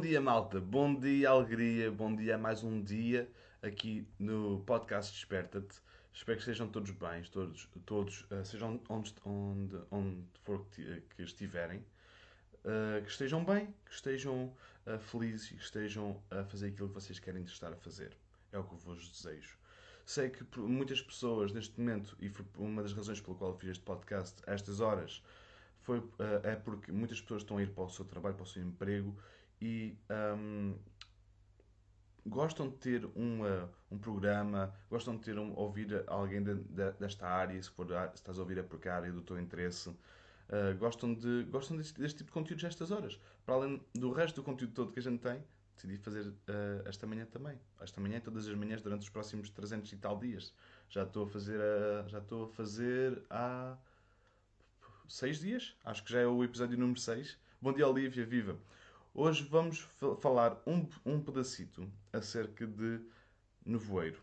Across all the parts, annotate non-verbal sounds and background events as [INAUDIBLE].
Bom dia, malta. Bom dia, alegria. Bom dia a mais um dia aqui no podcast Desperta-te. Espero que estejam todos bem, todos, todos eh, sejam onde, onde, onde for que, ti- que estiverem, uh, que estejam bem, que estejam uh, felizes e que estejam a fazer aquilo que vocês querem estar a fazer. É o que eu vos desejo. Sei que muitas pessoas neste momento, e foi uma das razões pela qual fiz este podcast a estas horas, foi, uh, é porque muitas pessoas estão a ir para o seu trabalho, para o seu emprego e um, gostam de ter uma, um programa, gostam de ter um, ouvir alguém de- de- desta área, se, for, a- se estás a ouvir é é a área do teu interesse. Uh, gostam de, gostam deste, deste tipo de conteúdos estas horas. Para além do resto do conteúdo todo que a gente tem, decidi fazer uh, esta manhã também. Esta manhã e todas as manhãs durante os próximos 300 e tal dias. Já estou a fazer, a, já estou a fazer há seis dias. Acho que já é o episódio número 6. Bom dia, Olivia, viva! Hoje vamos fa- falar um, um pedacito acerca de nevoeiro.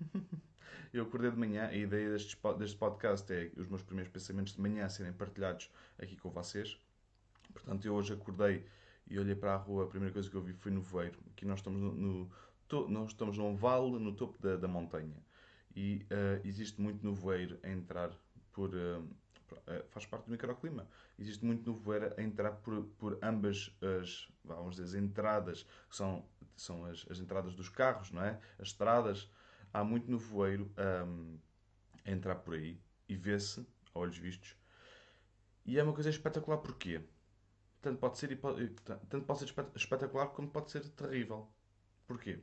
[LAUGHS] Eu acordei de manhã, a ideia deste, deste podcast é os meus primeiros pensamentos de manhã serem partilhados aqui com vocês. Portanto, eu hoje acordei e olhei para a rua, a primeira coisa que eu vi foi nevoeiro. Aqui nós estamos no, no to- nós estamos num vale no topo da, da montanha e eh, existe muito nevoeiro a entrar por. eh, faz parte do microclima. Existe muito nevoeiro a entrar por, por ambas as, vamos dizer, as entradas, que são, são as, as entradas dos carros, não é? As estradas. Há muito nevoeiro ahm, a entrar por aí e vê-se, a olhos vistos. E é uma coisa espetacular porquê? Tanto pode ser, tanto pode ser espe- espetacular como pode ser terrível. Porquê?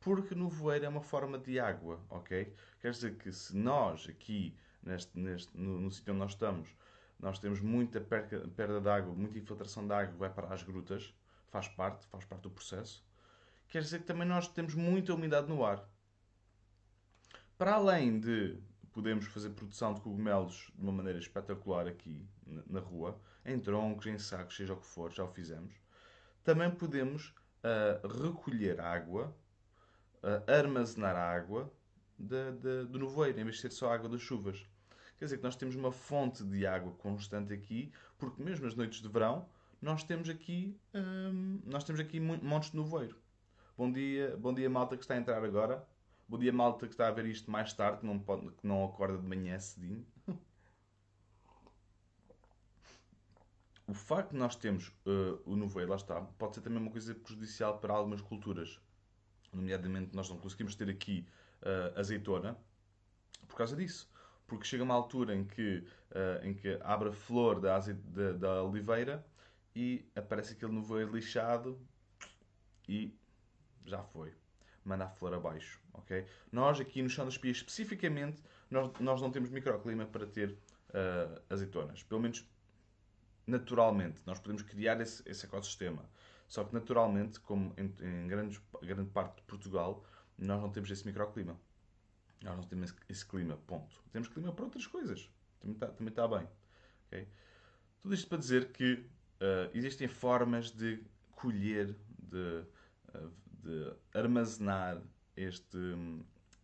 Porque no voeiro é uma forma de água, ok? Quer dizer que se nós aqui, neste, neste, no, no sítio onde nós estamos, nós temos muita perca, perda de água, muita infiltração de água, vai para as grutas, faz parte, faz parte do processo. Quer dizer que também nós temos muita umidade no ar. Para além de podermos fazer produção de cogumelos de uma maneira espetacular aqui na, rua, em troncos, em sacos, seja o que for, já o fizemos, também podemos ah, recolher água, ah, armazenar água da- da- do nevoeiro, em vez de ser só água das chuvas. Quer dizer que nós temos uma fonte de água constante aqui, porque mesmo nas noites de verão, nós temos aqui, hum, nós temos aqui montes de nevoeiro. Bom dia, bom dia malta que está a entrar agora. Bom dia malta que está a ver isto mais tarde, que não, pode, que não acorda de manhã cedinho. [LAUGHS] O facto de nós termos eh, o nevoeiro, lá está, pode ser também uma coisa prejudicial para algumas culturas. Nomeadamente, nós não conseguimos ter aqui eh, azeitona por causa disso. Porque chega uma altura em que, eh, em que abre a flor da, da, da oliveira e aparece aquele nevoeiro lixado e já foi. Manda a flor abaixo, ok? Nós aqui no chão das pias, especificamente, nós, nós não temos microclima para ter eh, azeitonas. Pelo menos naturalmente. Nós podemos criar esse, esse ecossistema. Só que naturalmente, como em, em grande parte de Portugal, nós não temos esse microclima. Nós não temos esse, clima, ponto. Temos clima para outras coisas. Também está também está bem. ok? Tudo isto para dizer que eh, existem formas de colher, de, eh, de armazenar este,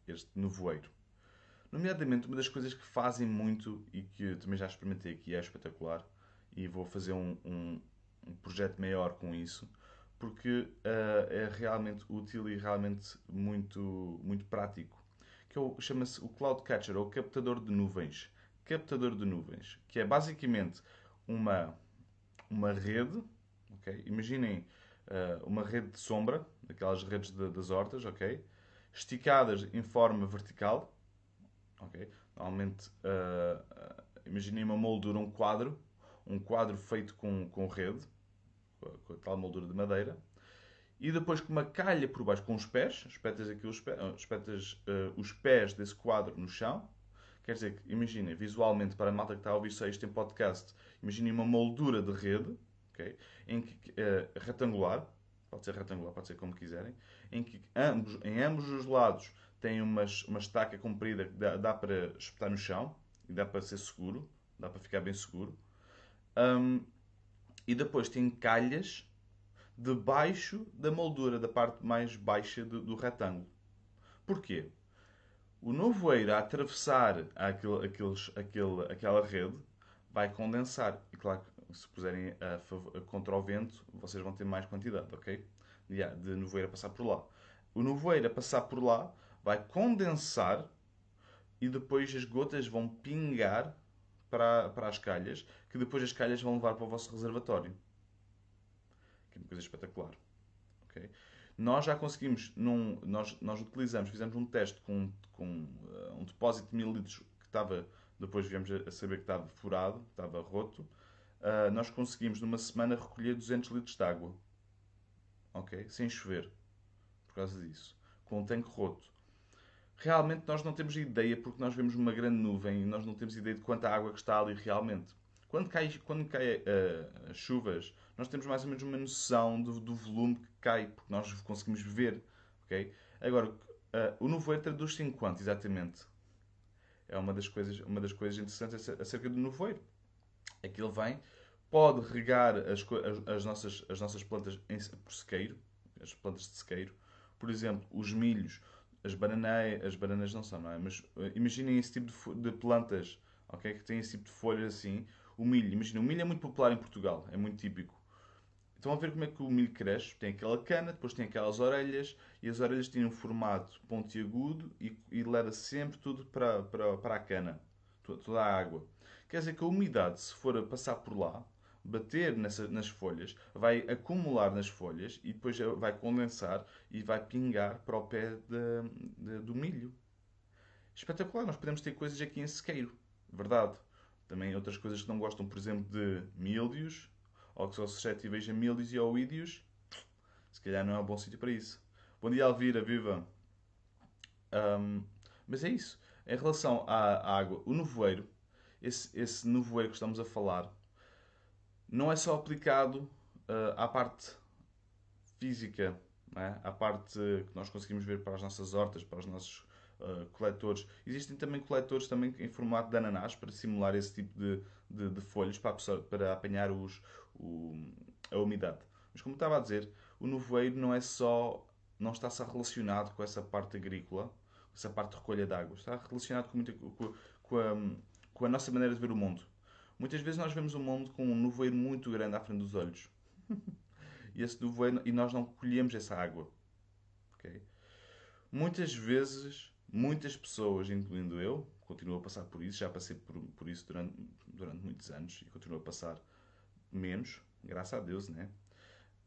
este nevoeiro. Nomeadamente, uma das coisas que fazem muito e que também já experimentei aqui, é espetacular, e vou fazer um, um, um projeto maior com isso, porque eh, é realmente útil e realmente muito, muito prático. Que é chama-se o Cloud Catcher, ou captador de nuvens. Captador de nuvens, que é basicamente uma, uma rede, ok? Imaginem eh, uma rede de sombra, aquelas redes de- das hortas, ok? esticadas em forma vertical. ok? Normalmente, uh, uh, imaginem uma moldura, um quadro, um quadro feito com, com rede, com a tal moldura de madeira, e depois com uma calha por baixo, com os pés, espetas, aqui os, pés, espetas uh, os pés desse quadro no chão. Quer dizer que, imaginem, visualmente, para a malta que está a ouvir isto em podcast, imaginem uma moldura de rede, okay, em que, uh, retangular, pode ser retangular, pode ser como quiserem, em que ambos, em ambos os lados tem uma, uma estaca comprida que dá, dá para espetar no chão e dá para ser seguro, dá para ficar bem seguro. Um, e depois tem calhas debaixo da moldura, da parte mais baixa do, do retângulo. Porquê? O nevoeiro a atravessar aquele, aqueles, aquele, aquela rede vai condensar. E claro se puserem a, a, contra o vento, vocês vão ter mais quantidade, ok? De, de nevoeiro a passar por lá. O nevoeiro a passar por lá vai condensar e depois as gotas vão pingar para, para as calhas, que depois as calhas vão levar para o vosso reservatório. Que é uma coisa espetacular. Okay? Nós já conseguimos, num, nós, nós utilizamos, fizemos um teste com, com uh, um depósito de mil litros que estava, depois viemos a saber que estava furado, estava roto. Uh, nós conseguimos numa semana recolher 200 litros de água. Ok? Sem chover. Por causa disso. Com um tanque roto realmente nós não temos ideia, porque nós vemos uma grande nuvem e nós não temos ideia de quanta água que está ali realmente. Quando cai, quando cai uh, chuvas, nós temos mais ou menos uma noção do, do, volume que cai, porque nós conseguimos ver. Okay? Agora, uh, o nevoeiro traduz-se em quanto exatamente? É uma das coisas, uma das coisas interessantes acerca do nevoeiro. Que ele vem, pode regar as, as, as nossas, as nossas plantas em, por sequeiro, as plantas de sequeiro. Por exemplo, os milhos as bananas, as bananas não são, não é? Mas uh, imaginem esse tipo de, de, plantas, ok? Que têm esse tipo de folhas assim. O milho, imagina, o milho é muito popular em Portugal, é muito típico. Estão a ver como é que o milho cresce? Tem aquela cana, depois tem aquelas orelhas, e as orelhas têm um formato pontiagudo e, e leva sempre tudo para, para, para a cana, toda a água. Quer dizer que a umidade, se for a passar por lá, bater nessa, nas folhas, vai acumular nas folhas e depois vai condensar e vai pingar para o pé de, de, do milho. Espetacular, nós podemos ter coisas aqui em sequeiro, verdade. Também outras coisas que não gostam, por exemplo, de míldios, ou que são suscetíveis a míldios e oídios, se calhar não é um bom sítio para isso. Bom dia, Alvira, viva! Um, mas é isso. Em relação à água, o nevoeiro, esse, esse nevoeiro que estamos a falar, não é só aplicado uh, à parte física, é? à parte que nós conseguimos ver para as nossas hortas, para os nossos uh, coletores. Existem também coletores também em formato de ananás para simular esse tipo de, de, de folhas para, para apanhar os, o, a umidade. Mas como estava a dizer, o nevoeiro não é só não está só relacionado com essa parte agrícola, essa parte de recolha de água, está relacionado com, com, com, a, com a nossa maneira de ver o mundo. Muitas vezes nós vemos o mundo com um nevoeiro muito grande à frente dos olhos. [LAUGHS] e, esse nevoeiro, e nós não colhemos essa água. Okay? Muitas vezes, muitas pessoas, incluindo eu, continuo a passar por isso, já passei por, por isso durante, durante muitos anos e continuo a passar menos, graças a Deus, né?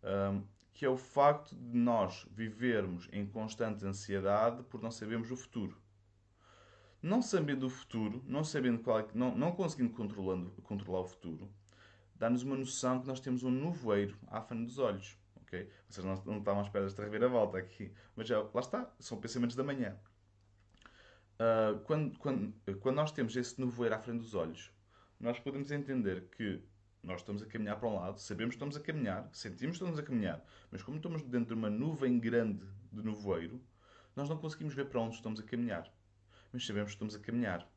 Um, que é o facto de nós vivermos em constante ansiedade por não sabermos o futuro não sabendo o futuro, não sabendo qual é, não, não conseguindo controlando, controlar o futuro, dá-nos uma noção que nós temos um nevoeiro à frente dos olhos. Okay? Vocês não, não estão à espera desta reviravolta aqui. Mas já, lá está, são pensamentos da manhã. Uh, quando, quando, quando nós temos esse nevoeiro à frente dos olhos, nós podemos entender que nós estamos a caminhar para um lado, sabemos que estamos a caminhar, sentimos que estamos a caminhar, mas como estamos dentro de uma nuvem grande de nevoeiro, nós não conseguimos ver para onde estamos a caminhar mas sabemos que estamos a caminhar.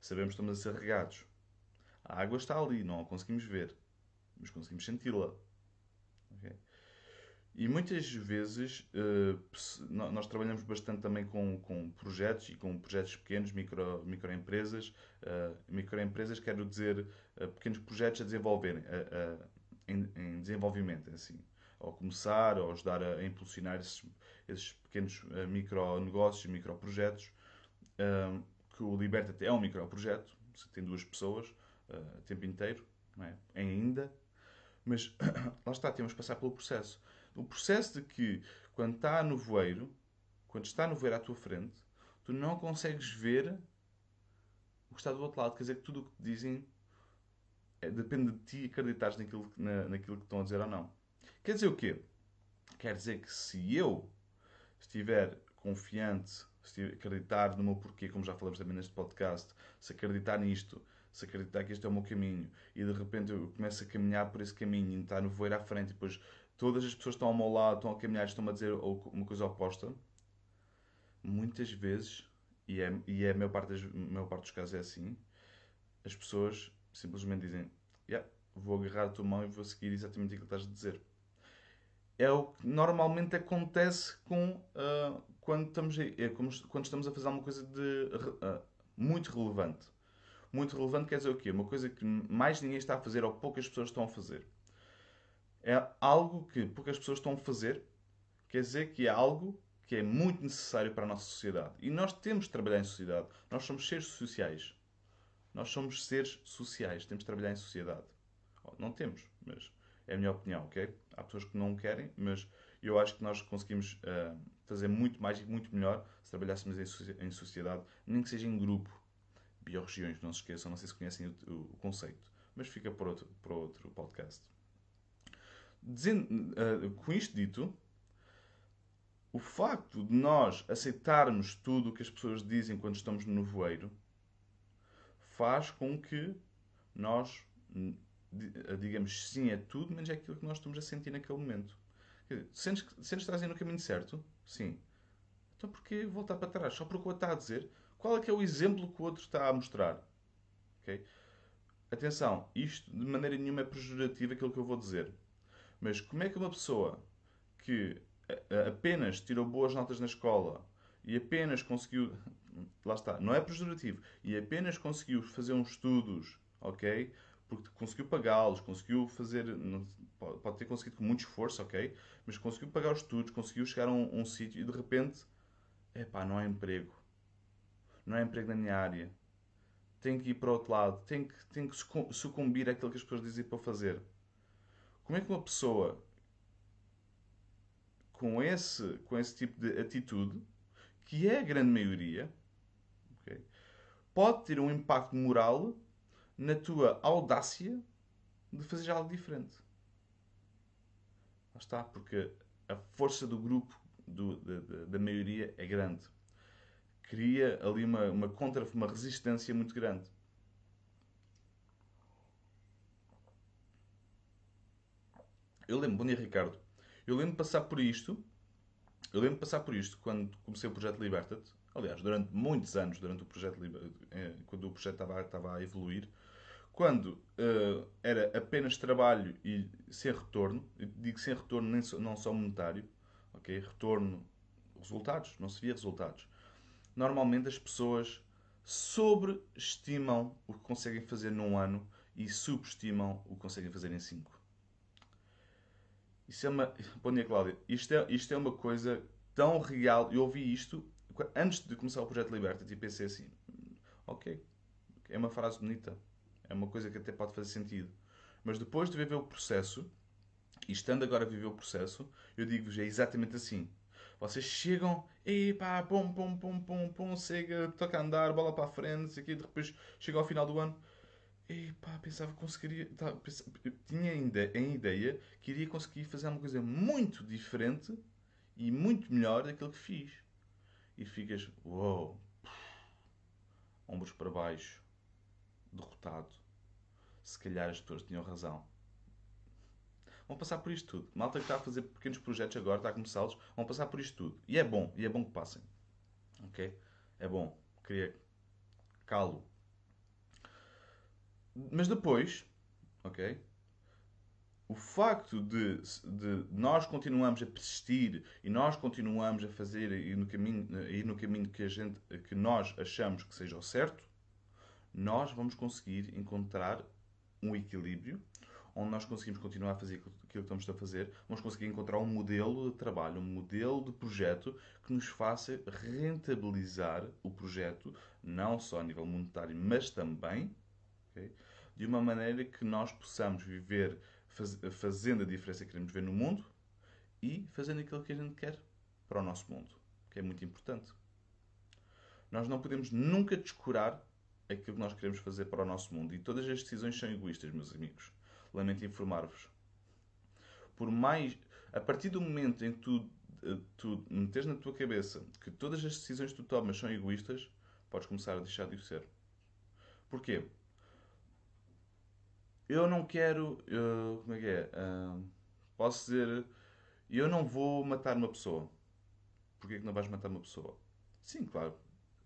Sabemos que estamos a ser regados. A água está ali, não a conseguimos ver, mas conseguimos senti-la. Okay? E muitas vezes uh, nós trabalhamos bastante também com, com projetos e com projetos pequenos, micro, microempresas. Uh, microempresas quero dizer uh, pequenos projetos a desenvolverem, em, em, desenvolvimento, assim. Ou começar, ou ajudar a, impulsionar esses, esses pequenos uh, micronegócios, microprojetos que o Liberta é um microprojeto, tem duas pessoas o tempo inteiro, não é? ainda, mas [COUGHS] lá está, temos que passar pelo processo. O processo de que, quando está no voeiro, quando está no ver à tua frente, tu não consegues ver o que está do outro lado. Quer dizer que tudo o que te dizem é, depende de ti acreditares naquilo, na, naquilo que estão a dizer ou não. Quer dizer o quê? Quer dizer que se eu estiver confiante, se acreditar no meu porquê, como já falamos também neste podcast, se acreditar nisto, se acreditar que este é o meu caminho e de repente eu começo a caminhar por esse caminho e está no voeiro à frente e depois todas as pessoas que estão ao meu lado, estão a caminhar estão a dizer uma coisa oposta, muitas vezes, e é, e é a maior parte, das, a maior parte dos casos é assim, as pessoas simplesmente dizem yeah, vou agarrar a tua mão e vou seguir exatamente aquilo que estás a dizer. É o que normalmente acontece com uh, quando, estamos é quando estamos a fazer alguma coisa de uh, muito relevante. Muito relevante quer dizer o quê? Uma coisa que mais ninguém está a fazer ou poucas pessoas estão a fazer. É algo que poucas pessoas estão a fazer, quer dizer que é algo que é muito necessário para a nossa sociedade. E nós temos de trabalhar em sociedade. Nós somos seres sociais. Nós somos seres sociais, temos de trabalhar em sociedade. Não temos, mas é a minha opinião, ok? Há pessoas que não querem, mas eu acho que nós conseguimos uh, fazer muito mais e muito melhor se trabalhássemos em, sociedade, nem que seja em grupo. Biorregiões, não se esqueçam, não sei se conhecem o, o conceito, mas fica para outro, para outro podcast. Dizendo, uh, com isto dito, o facto de nós aceitarmos tudo o que as pessoas dizem quando estamos no nevoeiro faz com que nós digamos sim a tudo, menos é aquilo que nós estamos a sentir naquele momento. Dizer, sentes, sentes que estás no caminho certo? Sim. Então porquê voltar para trás? Só porque o outro está a dizer? Qual é que é o exemplo que o outro está a mostrar? Okay? Atenção, isto de maneira nenhuma é pejorativo aquilo que eu vou dizer. Mas como é que uma pessoa que apenas tirou boas notas na escola e apenas conseguiu lá está, não é pejorativo, e apenas conseguiu fazer uns estudos, ok? Porque conseguiu pagá-los, conseguiu fazer, pode ter conseguido com muito esforço, ok? Mas conseguiu pagar os estudos, conseguiu chegar a um, um sítio e de repente, epá, não há emprego. Não há emprego na minha área. Tem que ir para outro lado, tem que, tem que sucumbir àquilo que as pessoas dizem para fazer. Como é que uma pessoa com esse, com esse tipo de atitude, que é a grande maioria, Okay? Pode ter um impacto moral na tua audácia de fazer algo diferente. Lá está, porque a força do grupo, do, da, da, maioria, é grande. Cria ali uma, uma contra, uma resistência muito grande. Eu lembro, bom dia Ricardo, eu lembro de passar por isto, eu lembro de passar por isto quando comecei o projeto Liberta-te, aliás, durante muitos anos, durante o projeto, eh, quando o projeto estava, estava a evoluir, quando uh, era apenas trabalho e sem retorno, digo sem retorno nem não só monetário, ok? Retorno, resultados, não se via resultados. Normalmente as pessoas sobreestimam o que conseguem fazer num ano e subestimam o que conseguem fazer em cinco. Isso é uma. Bom dia, Cláudia. Isto é, isto é uma coisa tão real. Eu ouvi isto antes de começar o projeto Liberta-te, e pensei assim: ok, é uma frase bonita, é uma coisa que até pode fazer sentido. Mas depois de viver o processo, e estando agora a viver o processo, eu digo-vos: é exatamente assim. Vocês chegam, e pá, pum, pum, pum, pum, pum, chega, toca a andar, bola para a frente, aqui, depois chega ao final do ano. E pá, pensava que conseguiria. Tá, pensava, tinha ainda em ideia que iria conseguir fazer uma coisa muito diferente e muito melhor daquilo que fiz e ficas, uou, wow, ombros para baixo, derrotado. Se calhar as pessoas tinham razão. Vão passar por isto tudo. Malta que está a fazer pequenos projetos agora, está a começá-los, vão passar por isto tudo. E é bom, e é bom que passem. Ok? É bom. Queria calo. Mas depois, ok? o facto de, de, nós continuamos a persistir e nós continuamos a fazer ir no caminho, ir no caminho que, a gente, que nós achamos que seja o certo, nós vamos conseguir encontrar um equilíbrio onde nós conseguimos continuar a fazer aquilo que estamos a fazer, vamos conseguir encontrar um modelo de trabalho, um modelo de projeto que nos faça rentabilizar o projeto, não só a nível monetário, mas também okay, de uma maneira que nós possamos viver faz, fazendo a diferença que queremos ver no mundo e fazendo aquilo que a gente quer para o nosso mundo. que é muito importante. Nós não podemos nunca descurar aquilo que nós queremos fazer para o nosso mundo. E todas as decisões são egoístas, meus amigos. Lamento informar-vos. Por mais. A partir do momento em que tu, eh, tu metes na tua cabeça que todas as decisões que tu tomas são egoístas, podes começar a deixar de o ser. Porquê? Eu não quero. eu- como é que é? Ah, posso dizer. Eu não vou matar uma pessoa. Porquê que não vais matar uma pessoa? Sim, claro.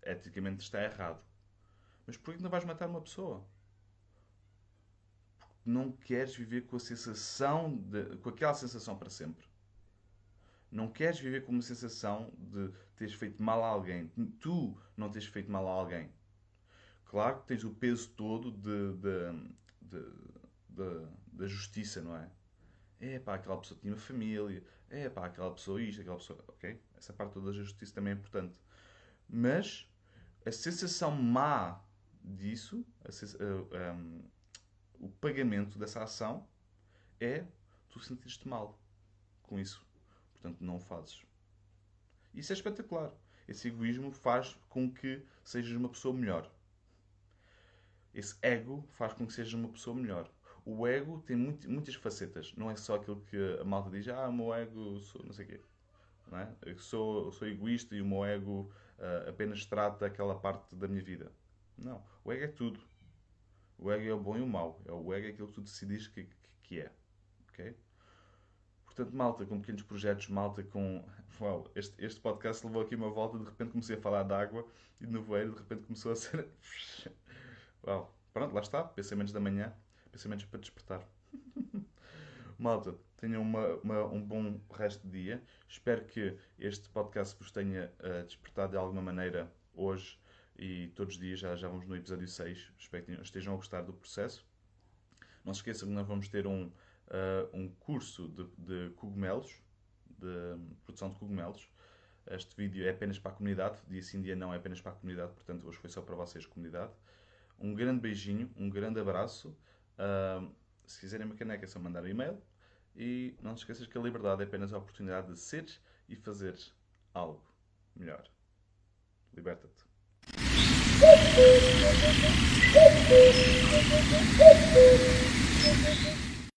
Eticamente está errado. Mas porquê que não vais matar uma pessoa? Porque não queres viver com a sensação de, com aquela sensação para sempre. Não queres viver com uma sensação de teres feito mal a alguém. Tu não teres feito mal a alguém. Claro que tens o peso todo de, de- de- da justiça, não é? É pá, aquela pessoa tinha uma família. É pá, aquela pessoa isto, aquela pessoa. Ok? Essa parte toda da justiça também é importante. Mas a sensação má disso, a sens- a- um, o pagamento dessa ação, é tu sentires-te mal com isso. Portanto, não o fazes. Isso é espetacular. Esse egoísmo faz com que sejas uma pessoa melhor. Esse ego faz com que sejas uma pessoa melhor. O ego tem muito- muitas facetas. Não é só aquilo que a malta diz, ah, o meu ego, sou não sei o quê. Não é? Eu sou, sou egoísta e o meu ego ah, apenas trata aquela parte da minha vida. Não. O ego é tudo. O ego é o bom e o mau. É o ego é aquilo que tu decidis que, que, que é. Ok? Portanto, malta com pequenos projetos, malta com. Uau, este, este podcast levou aqui uma volta, de repente comecei a falar de água e de nevoeiro, de repente começou a ser. Uau, pronto, lá está. Pensamentos da manhã, pensamentos para despertar. [LAUGHS] malta, tenham uma, uma- um bom resto de dia. Espero que este podcast vos tenha eh, despertado de alguma maneira hoje e todos os dias. Já, já vamos no episódio 6. Espero que estejam a gostar do processo. Não se esqueçam que nós vamos ter um, uh, um curso de, de cogumelos, de produção de cogumelos. Este vídeo é apenas para a comunidade, dia sim, dia não é apenas para a comunidade, portanto hoje foi só para vocês, comunidade. Um grande beijinho, um grande abraço. Uh, se quiserem uma caneca, é só mandar um e-mail. E não te esqueças que a liberdade é apenas a oportunidade de seres e fazeres algo melhor. Liberta-te.